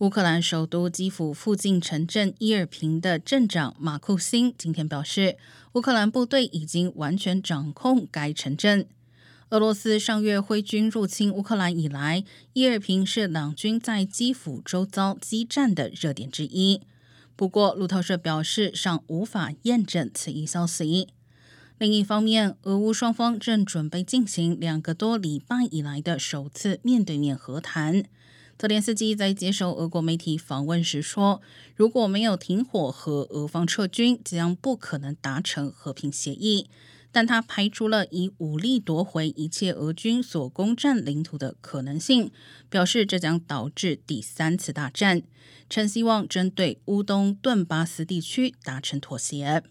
乌克兰首都基辅附近城镇伊尔平的镇长马库辛今天表示，乌克兰部队已经完全掌控该城镇。俄罗斯上月挥军入侵乌克兰以来，伊尔平是两军在基辅周遭激战的热点之一。不过，路透社表示尚无法验证此一消息。另一方面，俄乌双方正准备进行两个多礼拜以来的首次面对面和谈。泽连斯基在接受俄国媒体访问时说：“如果没有停火和俄方撤军，将不可能达成和平协议。”但他排除了以武力夺回一切俄军所攻占领土的可能性，表示这将导致第三次大战，称希望针对乌东顿巴斯地区达成妥协。